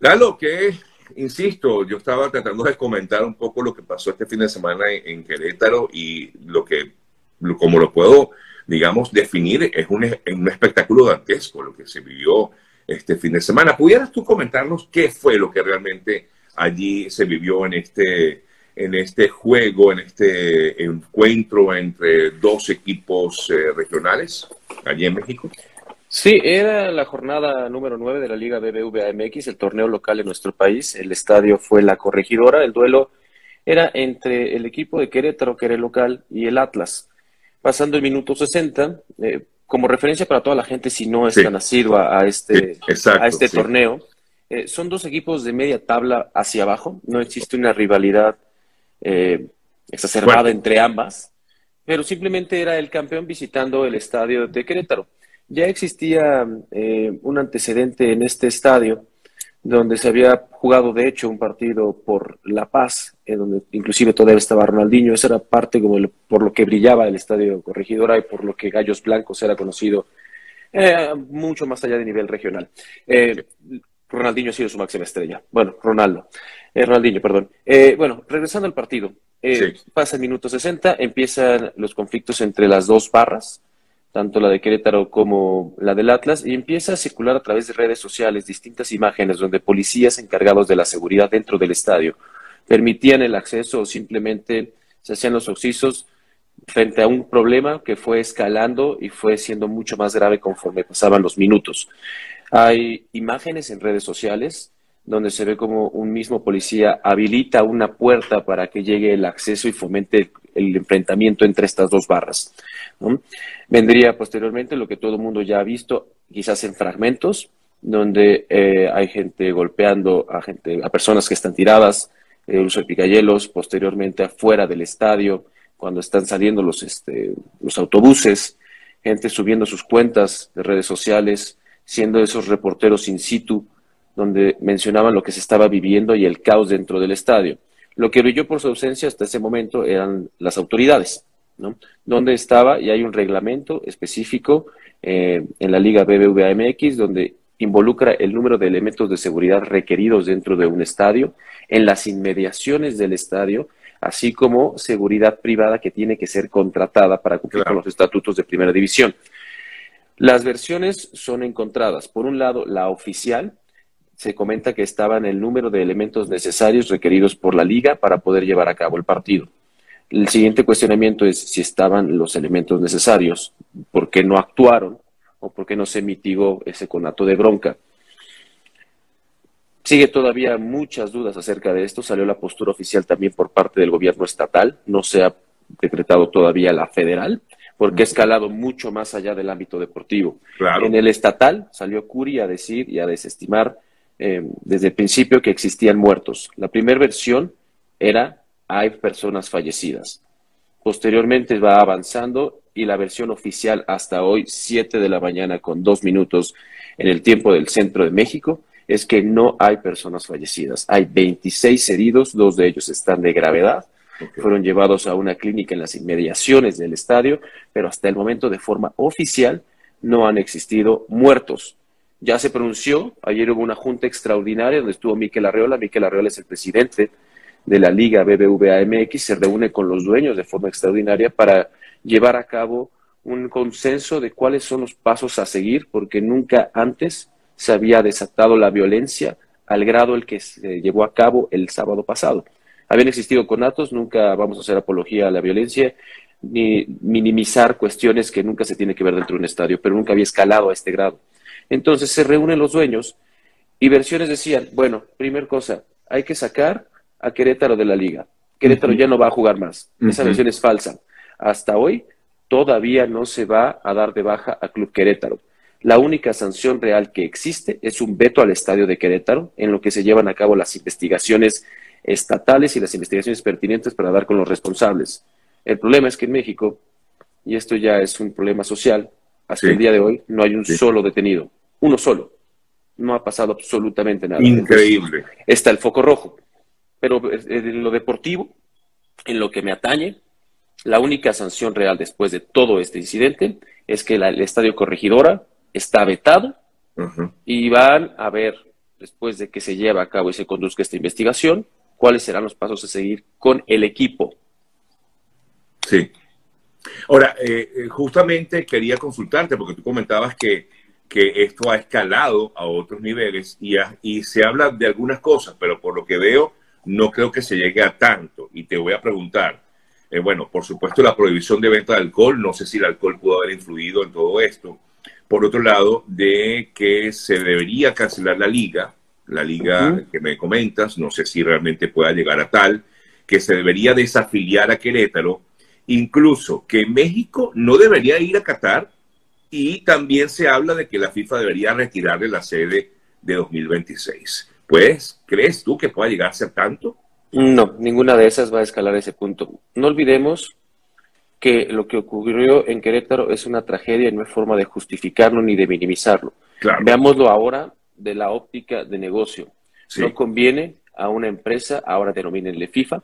Lalo, que, insisto, yo estaba tratando de comentar un poco lo que pasó este fin de semana en, Querétaro y lo que, como lo puedo, digamos, definir, es un, un espectáculo dantesco lo que se vivió este fin de semana. ¿Pudieras tú comentarnos qué fue lo que realmente allí se vivió en este, en este juego, en este encuentro entre dos equipos eh, regionales allí en México? Sí, era la jornada número 9 de la Liga BBVA MX, el torneo local en nuestro país. El estadio fue la corregidora. El duelo era entre el equipo de Querétaro, que era el local, y el Atlas. Pasando el minuto 60, eh, como referencia para toda la gente, si no está nacido a, este, a este torneo, eh, son dos equipos de media tabla hacia abajo. No existe una rivalidad eh, exacerbada entre ambas, pero simplemente era el campeón visitando el estadio de Querétaro. Ya existía eh, un antecedente en este estadio donde se había jugado de hecho un partido por La Paz, en donde inclusive todavía estaba Ronaldinho, esa era parte como por lo que brillaba el estadio Corregidora y por lo que Gallos Blancos era conocido eh, mucho más allá de nivel regional. Eh, Ronaldinho ha sido su máxima estrella. Bueno, Ronaldo. Ronaldinho, perdón. bueno, regresando al partido. Pasa el minuto 60, empiezan los conflictos entre las dos barras tanto la de Querétaro como la del Atlas, y empieza a circular a través de redes sociales distintas imágenes donde policías encargados de la seguridad dentro del estadio permitían el acceso o simplemente se hacían los oxisos frente a un problema que fue escalando y fue siendo mucho más grave conforme pasaban los minutos. Hay imágenes en redes sociales donde se ve como un mismo policía habilita una puerta para que llegue el acceso y fomente el enfrentamiento entre estas dos barras. Vendría posteriormente lo que todo el mundo ya ha visto, quizás en fragmentos, donde eh, hay gente golpeando a gente, a personas que están tiradas, el uso de picayelos, posteriormente afuera del estadio, cuando están saliendo los, este, los autobuses, gente subiendo sus cuentas de redes sociales, siendo esos reporteros in situ, donde mencionaban lo que se estaba viviendo y el caos dentro del estadio. Lo que brilló por su ausencia hasta ese momento eran las autoridades, ¿no? Donde estaba, y hay un reglamento específico eh, en la Liga BBVA MX, donde involucra el número de elementos de seguridad requeridos dentro de un estadio, en las inmediaciones del estadio, así como seguridad privada que tiene que ser contratada para cumplir con los estatutos de primera división. Las versiones son encontradas. Por un lado, la oficial, se comenta que estaban el número de elementos necesarios requeridos por la liga para poder llevar a cabo el partido. El siguiente cuestionamiento es si estaban los elementos necesarios, por qué no actuaron o por qué no se mitigó ese conato de bronca. Sigue todavía muchas dudas acerca de esto. Salió la postura oficial también por parte del gobierno estatal. No se ha decretado todavía la federal, porque ha escalado mucho más allá del ámbito deportivo. En el estatal salió Curi a decir y a desestimar eh, desde el principio que existían muertos. La primera versión era hay personas fallecidas. Posteriormente va avanzando y la versión oficial hasta hoy, 7 de la mañana con dos minutos en el tiempo del centro de México, es que no hay personas fallecidas. Hay 26 heridos, dos de ellos están de gravedad. Fueron llevados a una clínica en las inmediaciones del estadio, pero hasta el momento de forma oficial no han existido muertos ya se pronunció, ayer hubo una junta extraordinaria donde estuvo Miquel Arreola, Miquel Arreola es el presidente de la Liga BBVA MX, se reúne con los dueños de forma extraordinaria para llevar a cabo un consenso de cuáles son los pasos a seguir, porque nunca antes se había desatado la violencia al grado el que se llevó a cabo el sábado pasado. Habían existido conatos, nunca vamos a hacer apología a la violencia, ni minimizar cuestiones que nunca se tiene que ver dentro de un estadio, pero nunca había escalado a este grado. Entonces se reúnen los dueños y versiones decían, bueno, primer cosa, hay que sacar a Querétaro de la liga. Querétaro ya no va a jugar más. Esa versión es falsa. Hasta hoy todavía no se va a dar de baja a Club Querétaro. La única sanción real que existe es un veto al estadio de Querétaro, en lo que se llevan a cabo las investigaciones estatales y las investigaciones pertinentes para dar con los responsables. El problema es que en México, y esto ya es un problema social, hasta el día de hoy no hay un solo detenido uno solo. No ha pasado absolutamente nada. Increíble. está el foco rojo. Pero en lo deportivo, en lo que me atañe, la única sanción real después de todo este incidente es que el estadio corregidora está vetado y van a haber después de que se lleve a cabo y se conduzca esta investigación, cuáles serán los pasos a seguir con el equipo. Sí. Ahora, eh, eh, justamente quería consultarte porque tú comentabas que, que, esto ha escalado a otros niveles y, y se habla de algunas cosas, pero por lo que veo, no creo que se llegue a tanto. Y te voy a preguntar, eh, bueno, por supuesto la prohibición de venta de alcohol, no sé si el alcohol pudo haber influido en todo esto. Por otro lado, de que se debería cancelar la liga, la liga que me comentas, no sé si realmente pueda llegar a tal, que se debería desafiliar a Querétaro, incluso que México no debería ir a Qatar y también se habla de que la FIFA debería retirarle la sede de 2026. Pues, ¿crees tú que pueda llegar a ser tanto? No, ninguna de esas va a escalar ese punto. No olvidemos que lo que ocurrió en Querétaro es una tragedia y no hay forma de justificarlo ni de minimizarlo. Veámoslo ahora de la óptica de negocio. No conviene a una empresa, ahora denomínenle FIFA,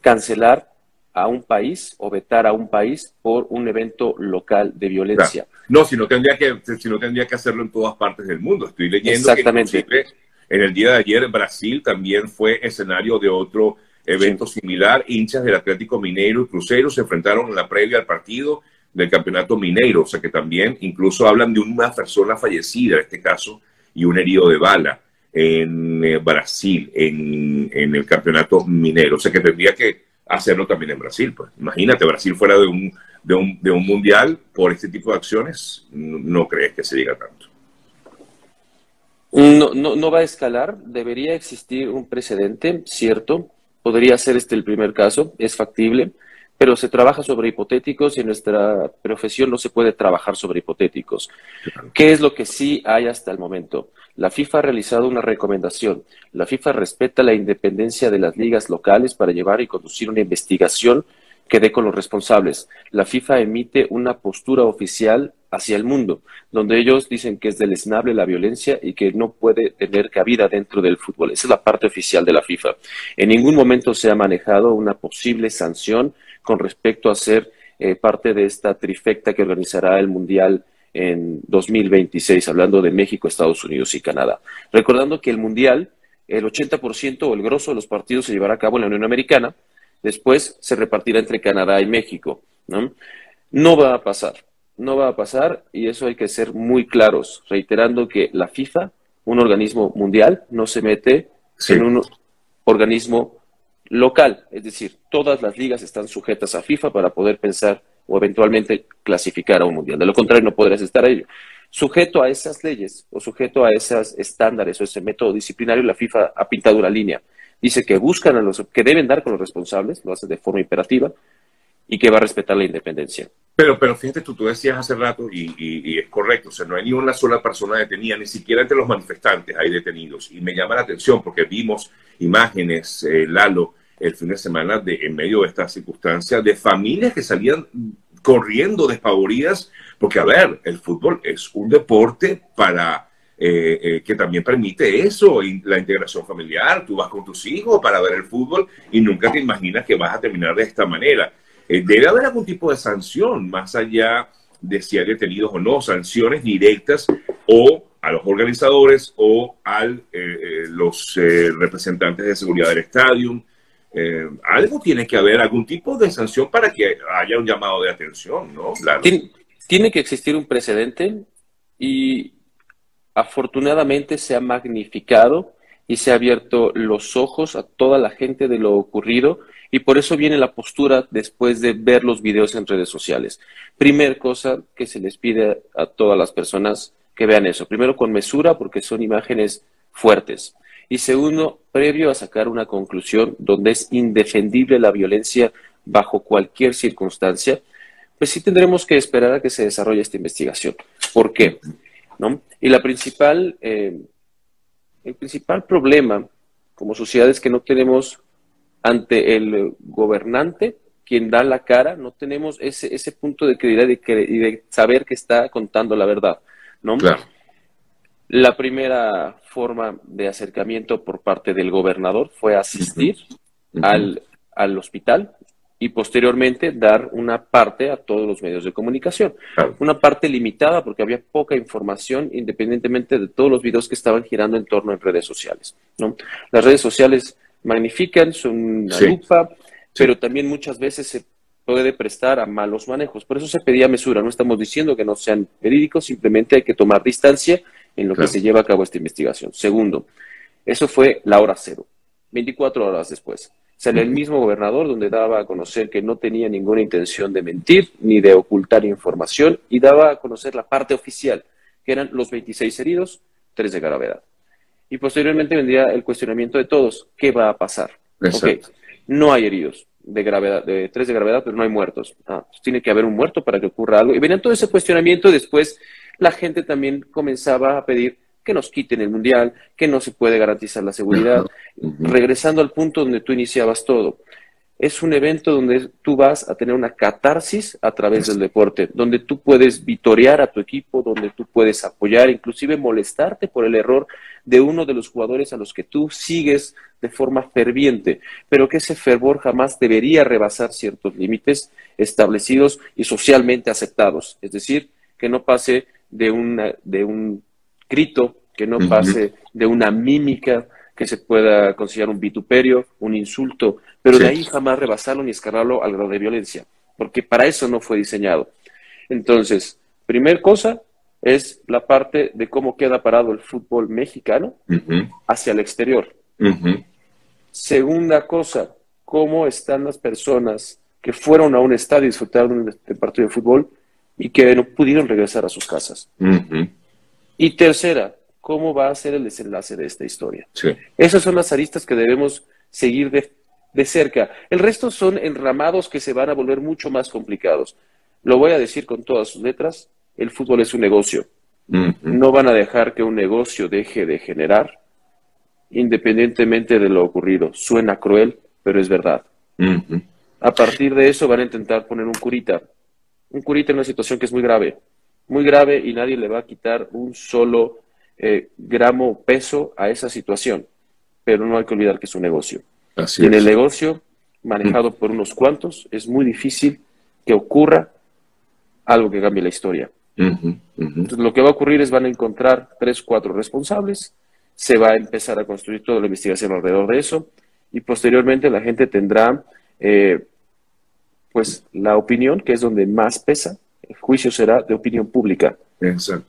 cancelar a un país o vetar a un país por un evento local de violencia. No, si no tendría que, si no tendría que hacerlo en todas partes del mundo. Estoy leyendo Exactamente. que en el día de ayer Brasil también fue escenario de otro evento similar. Hinchas del Atlético Mineiro y Cruzeiro se enfrentaron en la previa al partido del Campeonato Mineiro, o sea que también incluso hablan de una persona fallecida en este caso y un herido de bala en eh, Brasil, en, el Campeonato Minero. O sea que tendría que hacerlo también en Brasil. Pues. Imagínate, Brasil fuera de un, de un, de un mundial por este tipo de acciones, no, crees que se diga tanto. No, no, no, va a escalar, debería existir un precedente, cierto, podría ser este el primer caso, es factible, pero se trabaja sobre hipotéticos y en nuestra profesión no se puede trabajar sobre hipotéticos. ¿Qué es lo que sí hay hasta el momento? La FIFA ha realizado una recomendación. La FIFA respeta la independencia de las ligas locales para llevar y conducir una investigación que dé con los responsables. La FIFA emite una postura oficial hacia el mundo, donde ellos dicen que es deleznable la violencia y que no puede tener cabida dentro del fútbol. Esa es la parte oficial de la FIFA. En ningún momento se ha manejado una posible sanción con respecto a ser eh, parte de esta trifecta que organizará el Mundial en 2026, hablando de México, Estados Unidos y Canadá. Recordando que el Mundial, el 80% o el grosso de los partidos se llevará a cabo en la Unión Americana, después se repartirá entre Canadá y México. ¿no? no va a pasar no va a pasar y eso hay que ser muy claros, reiterando que la FIFA, un organismo mundial, no se mete en un organismo local, es decir, todas las ligas están sujetas a FIFA para poder pensar o eventualmente clasificar a un mundial. De lo contrario, no podrías estar a ello. Sujeto a esas leyes o sujeto a esos estándares o ese método disciplinario, la FIFA ha pintado una línea. Dice que buscan a los que deben dar con los responsables, lo hace de forma imperativa, y que va a respetar la independencia. Pero, pero fíjate, tú, tú decías hace rato, y, es correcto, o sea, no hay ni una sola persona detenida, ni siquiera entre los manifestantes hay detenidos. Y me llama la atención porque vimos imágenes, eh, Lalo, el fin de semana, de, en medio de estas circunstancias, de familias que salían corriendo despavoridas, porque, a ver, el fútbol es un deporte para eh, eh, que también permite eso, y la integración familiar. Tú vas con tus hijos para ver el fútbol y nunca te imaginas que vas a terminar de esta manera. Eh, debe haber algún tipo de sanción, más allá de si hay detenidos o no, sanciones directas o a los organizadores o a eh, eh, los representantes de seguridad del estadio. algo tiene que haber, algún tipo de sanción para que haya un llamado de atención, ¿no? tiene que existir un precedente y afortunadamente se ha magnificado y se ha abierto los ojos a toda la gente de lo ocurrido y por eso viene la postura después de ver los videos en redes sociales. Primer cosa que se les pide a todas las personas que vean eso. Primero con mesura porque son imágenes fuertes. Y segundo, previo a sacar una conclusión donde es indefendible la violencia bajo cualquier circunstancia, pues sí tendremos que esperar a que se desarrolle esta investigación. ¿Por qué? ¿No? Y la principal, eh, el principal problema como sociedad es que no tenemos ante el gobernante, quien da la cara, no tenemos ese, ese punto de credibilidad y de, saber que está contando la verdad, ¿no? La primera forma de acercamiento por parte del gobernador fue asistir al, al hospital y posteriormente dar una parte a todos los medios de comunicación. Una parte limitada porque había poca información independientemente de todos los videos que estaban girando en torno en redes sociales. ¿no? Las redes sociales magnifican, son una lupa, pero también muchas veces se puede prestar a malos manejos. Por eso se pedía mesura. No estamos diciendo que no sean verídicos, simplemente hay que tomar distancia en lo que se lleva a cabo esta investigación. Segundo, eso fue la hora cero, 24 horas después. Sale el mismo gobernador donde daba a conocer que no tenía ninguna intención de mentir ni de ocultar información y daba a conocer la parte oficial, que eran los 26 heridos, tres de gravedad. Y posteriormente vendría el cuestionamiento de todos, ¿qué va a pasar? no hay heridos de gravedad, de tres de gravedad, pero no hay muertos. Ah, pues tiene que haber un muerto para que ocurra algo. Y venía todo ese cuestionamiento y después la gente también comenzaba a pedir que nos quiten el mundial, que no se puede garantizar la seguridad. Regresando al punto donde tú iniciabas todo, es un evento donde tú vas a tener una catarsis a través del deporte, donde tú puedes vitorear a tu equipo, donde tú puedes apoyar, inclusive molestarte por el error de uno de los jugadores a los que tú sigues de forma ferviente, pero que ese fervor jamás debería rebasar ciertos límites establecidos y socialmente aceptados, es decir, que no pase de, una, de un grito, que no pase de una mímica que se pueda considerar un vituperio, un insulto, pero de ahí jamás rebasarlo ni escalarlo al grado de violencia, porque para eso no fue diseñado. Entonces, primer cosa es la parte de cómo queda parado el fútbol mexicano hacia el exterior. Segunda cosa, cómo están las personas que fueron a un estadio y disfrutaron de partido de fútbol y que no pudieron regresar a sus casas. Y tercera, ¿cómo va a ser el desenlace de esta historia? Esas son las aristas que debemos seguir de, cerca. El resto son enramados que se van a volver mucho más complicados. Lo voy a decir con todas sus letras, el fútbol es un negocio. No van a dejar que un negocio deje de generar independientemente de lo ocurrido. Suena cruel, pero es verdad. A partir de eso van a intentar poner un curita. Un curita en una situación que es muy grave muy grave y nadie le va a quitar un solo eh, gramo peso a esa situación. Pero no hay que olvidar que es un negocio. y en el negocio, manejado por unos cuantos, es muy difícil que ocurra algo que cambie la historia. Entonces, lo que va a ocurrir es van a encontrar tres, cuatro responsables, se va a empezar a construir toda la investigación alrededor de eso y posteriormente la gente tendrá eh, pues la opinión, que es donde más pesa, juicio será de opinión pública.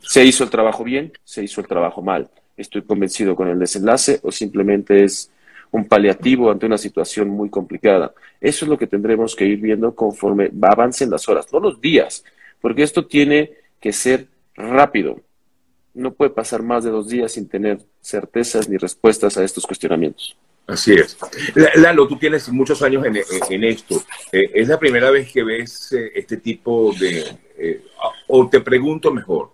¿Se hizo el trabajo bien? ¿Se hizo el trabajo mal? ¿Estoy convencido con el desenlace o simplemente es un paliativo ante una situación muy complicada? Eso es lo que tendremos que ir viendo conforme avancen las horas, no los días, porque esto tiene que ser rápido. No puede pasar más de dos días sin tener certezas ni respuestas a estos cuestionamientos. Así es. Lalo, tú tienes muchos años en, esto. Eh, ¿Es la primera vez que ves eh, este tipo de... Eh, o te pregunto mejor,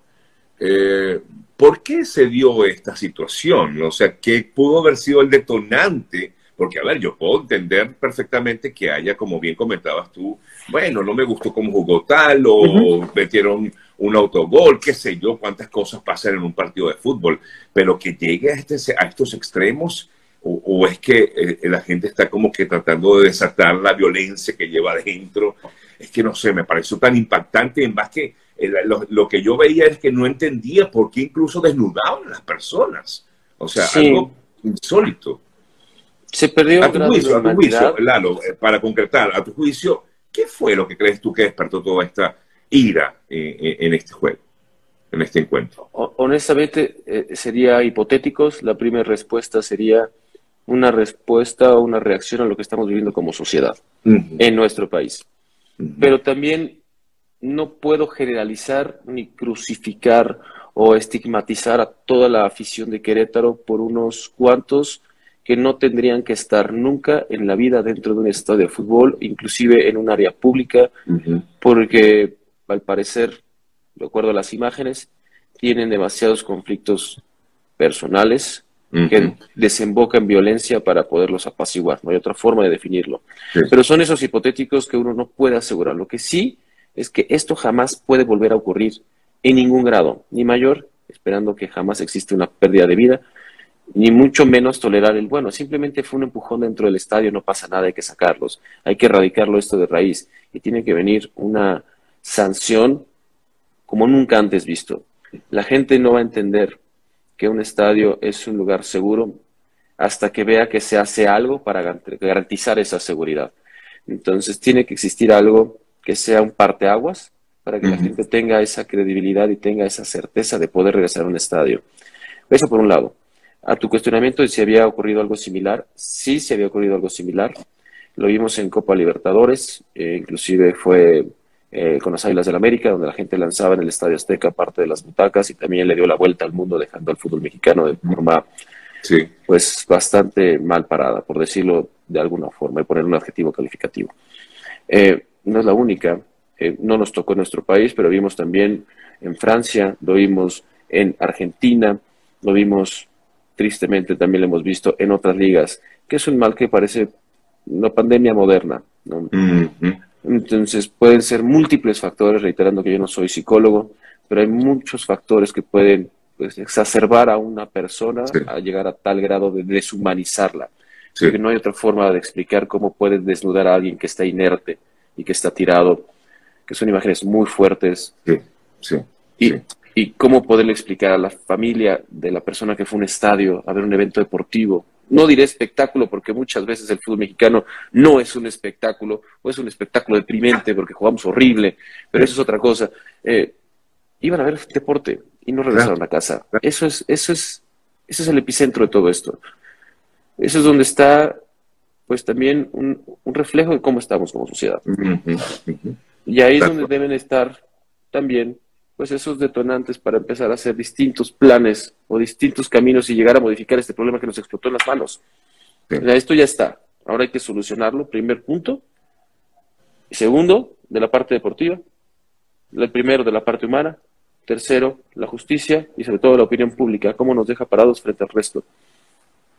¿por qué se dio esta situación? O sea, ¿qué pudo haber sido el detonante? Porque, a ver, yo puedo entender perfectamente que haya, como bien comentabas tú, bueno, no me gustó cómo jugó tal, o metieron un autogol, qué sé yo, cuántas cosas pasan en un partido de fútbol, pero que llegue a, este, a estos extremos o, es que eh, la gente está como que tratando de desatar la violencia que lleva adentro. Es que no sé, me pareció tan impactante, en más que eh, lo, que yo veía es que no entendía por qué incluso desnudaban a las personas. O sea, algo insólito. Se perdió a tu juicio, a tu juicio Lalo, eh, para concretar, a tu juicio, ¿qué fue lo que crees tú que despertó toda esta ira en este juego? en este encuentro? Honestamente, sería hipotéticos. La primera respuesta sería una respuesta o una reacción a lo que estamos viviendo como sociedad en nuestro país. Pero también no puedo generalizar ni crucificar o estigmatizar a toda la afición de Querétaro por unos cuantos que no tendrían que estar nunca en la vida dentro de un estadio de fútbol, inclusive en un área pública, porque al parecer, de acuerdo a las imágenes, tienen demasiados conflictos personales, que desemboca en violencia para poderlos apaciguar. No hay otra forma de definirlo. Pero son esos hipotéticos que uno no puede asegurar. Lo que sí es que esto jamás puede volver a ocurrir en ningún grado, ni mayor, esperando que jamás existe una pérdida de vida, ni mucho menos tolerar el bueno. Simplemente fue un empujón dentro del estadio, no pasa nada, hay que sacarlos, hay que erradicarlo esto de raíz y tiene que venir una sanción como nunca antes visto. La gente no va a entender que un estadio es un lugar seguro hasta que vea que se hace algo para garantizar esa seguridad. Entonces tiene que existir algo que sea un parteaguas para que la gente tenga esa credibilidad y tenga esa certeza de poder regresar a un estadio. Eso por un lado. A tu cuestionamiento de si había ocurrido algo similar, sí se había ocurrido algo similar. Lo vimos en Copa Libertadores, eh, inclusive fue eh, con las Águilas del América, donde la gente lanzaba en el Estadio Azteca parte de las butacas y también le dio la vuelta al mundo dejando al fútbol mexicano de forma sí. pues bastante mal parada, por decirlo de alguna forma y poner un adjetivo calificativo. Eh, no es la única, no nos tocó en nuestro país, pero vimos también en Francia, lo vimos en Argentina, lo vimos tristemente, también lo hemos visto en otras ligas, que es un mal que parece una pandemia moderna. Entonces pueden ser múltiples factores, reiterando que yo no soy psicólogo, pero hay muchos factores que pueden pues, exacerbar a una persona a llegar a tal grado de deshumanizarla. que no hay otra forma de explicar cómo puedes desnudar a alguien que está inerte y que está tirado, que son imágenes muy fuertes. Sí, sí. Y, y cómo poderle explicar a la familia de la persona que fue a un estadio a ver un evento deportivo. No diré espectáculo porque muchas veces el fútbol mexicano no es un espectáculo o es un espectáculo deprimente porque jugamos horrible, pero eso es otra cosa. Eh, iban a ver deporte y no regresaron a casa. Eso es, eso es, eso es el epicentro de todo esto. Eso es donde está, pues también un, reflejo de cómo estamos como sociedad. Y ahí es donde deben estar también pues esos detonantes para empezar a hacer distintos planes o distintos caminos y llegar a modificar este problema que nos explotó en las manos. esto ya está. Ahora hay que solucionarlo, primer punto. Segundo, de la parte deportiva. El primero, de la parte humana. Tercero, la justicia y sobre todo la opinión pública, cómo nos deja parados frente al resto.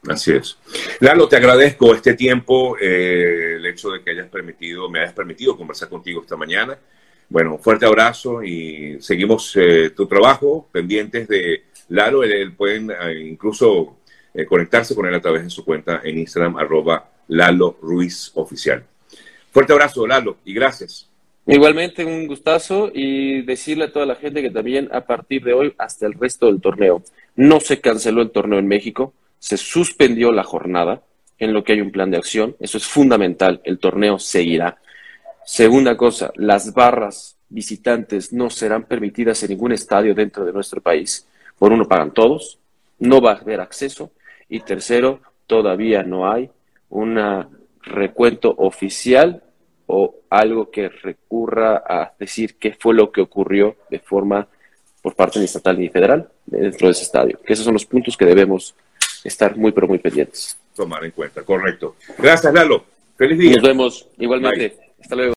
Así es. Lalo, te agradezco este tiempo, eh, el hecho de que hayas permitido, me hayas permitido conversar contigo esta mañana. Bueno, fuerte abrazo y seguimos eh, tu trabajo, pendientes de Lalo. Él, pueden eh, incluso eh, conectarse con él a través de su cuenta en Instagram, arroba Lalo Ruiz Oficial. Fuerte abrazo, Lalo, y gracias. Igualmente un gustazo y decirle a toda la gente que también a partir de hoy hasta el resto del torneo no se canceló el torneo en México, se suspendió la jornada en lo que hay un plan de acción, eso es fundamental, el torneo seguirá. Segunda cosa, las barras visitantes no serán permitidas en ningún estadio dentro de nuestro país. Por uno pagan todos, no va a haber acceso. Y tercero, todavía no hay un recuento oficial o algo que recurra a decir qué fue lo que ocurrió de forma por parte ni estatal ni federal dentro de ese estadio. Esos son los puntos que debemos estar muy, pero muy pendientes. Tomar en cuenta, correcto. Gracias, Lalo. Feliz día. Nos vemos igualmente. Hasta luego.